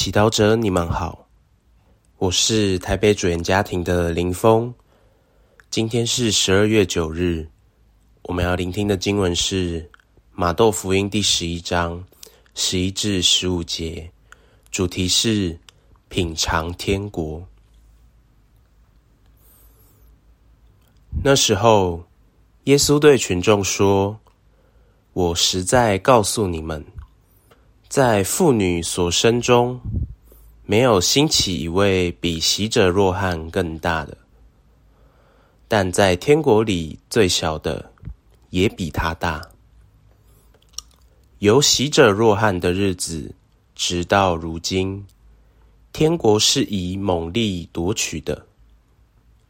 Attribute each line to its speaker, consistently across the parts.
Speaker 1: 祈祷者，你们好，我是台北主言家庭的林峰。今天是十二月九日，我们要聆听的经文是马窦福音第十一章十一至十五节，主题是品尝天国。那时候，耶稣对群众说：“我实在告诉你们。”在妇女所生中，没有兴起一位比习者若翰更大的；但在天国里最小的，也比他大。由习者若翰的日子，直到如今，天国是以猛力夺取的，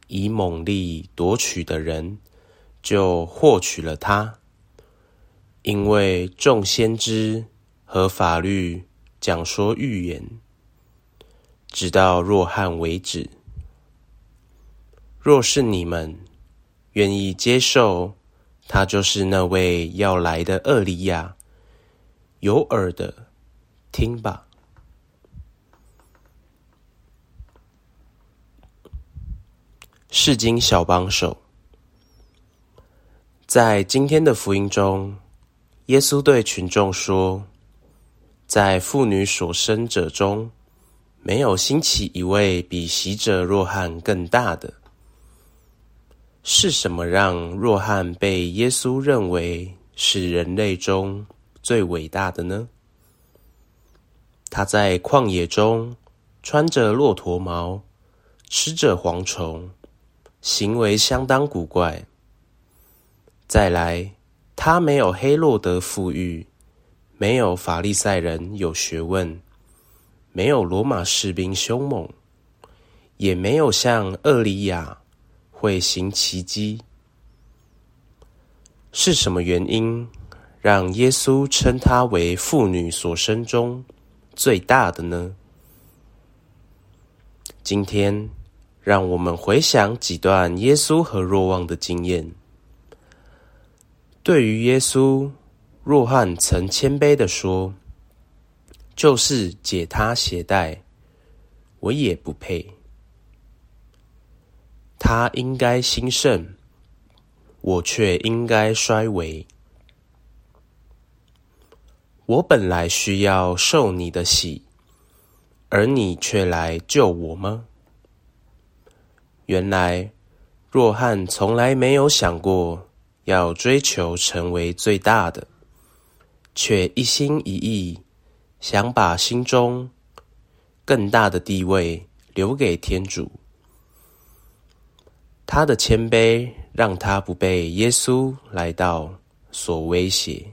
Speaker 1: 以猛力夺取的人，就获取了他，因为众先知。和法律讲说预言，直到若汉为止。若是你们愿意接受，他就是那位要来的厄利亚。有耳的听吧。世经小帮手，在今天的福音中，耶稣对群众说。在妇女所生者中，没有兴起一位比习者若翰更大的。是什么让若翰被耶稣认为是人类中最伟大的呢？他在旷野中穿着骆驼毛，吃着蝗虫，行为相当古怪。再来，他没有黑洛德富裕。没有法利赛人有学问，没有罗马士兵凶猛，也没有像厄里亚会行奇迹。是什么原因让耶稣称他为妇女所生中最大的呢？今天，让我们回想几段耶稣和若望的经验。对于耶稣。若汉曾谦卑的说：“就是解他鞋带，我也不配。他应该兴盛，我却应该衰微。我本来需要受你的喜，而你却来救我吗？原来若汉从来没有想过要追求成为最大的。”却一心一意想把心中更大的地位留给天主。他的谦卑让他不被耶稣来到所威胁，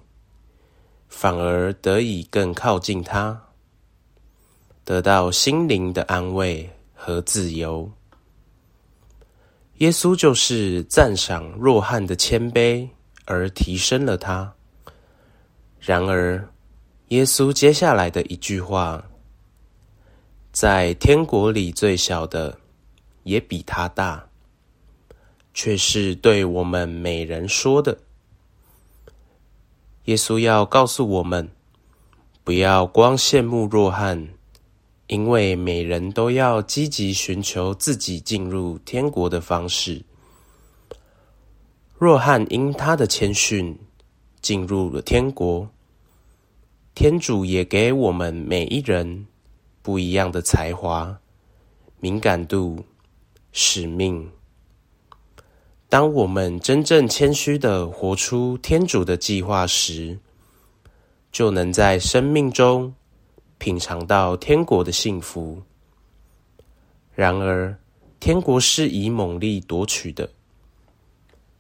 Speaker 1: 反而得以更靠近他，得到心灵的安慰和自由。耶稣就是赞赏若汉的谦卑，而提升了他。然而，耶稣接下来的一句话，在天国里最小的也比他大，却是对我们每人说的。耶稣要告诉我们，不要光羡慕若翰，因为每人都要积极寻求自己进入天国的方式。若翰因他的谦逊，进入了天国。天主也给我们每一人不一样的才华、敏感度、使命。当我们真正谦虚的活出天主的计划时，就能在生命中品尝到天国的幸福。然而，天国是以猛力夺取的，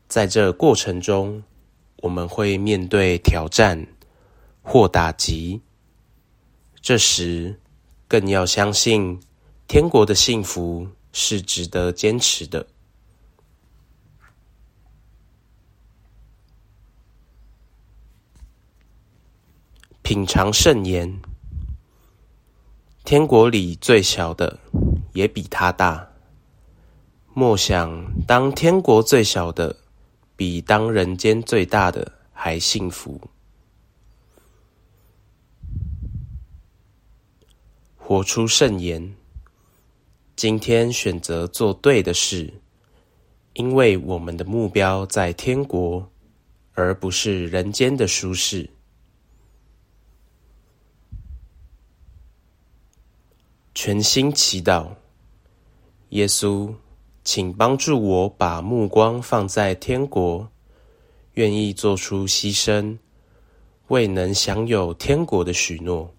Speaker 1: 在这过程中，我们会面对挑战。或打击，这时更要相信天国的幸福是值得坚持的。品尝圣言，天国里最小的也比他大。莫想当天国最小的比当人间最大的还幸福。活出圣言。今天选择做对的事，因为我们的目标在天国，而不是人间的舒适。全心祈祷，耶稣，请帮助我把目光放在天国，愿意做出牺牲，未能享有天国的许诺。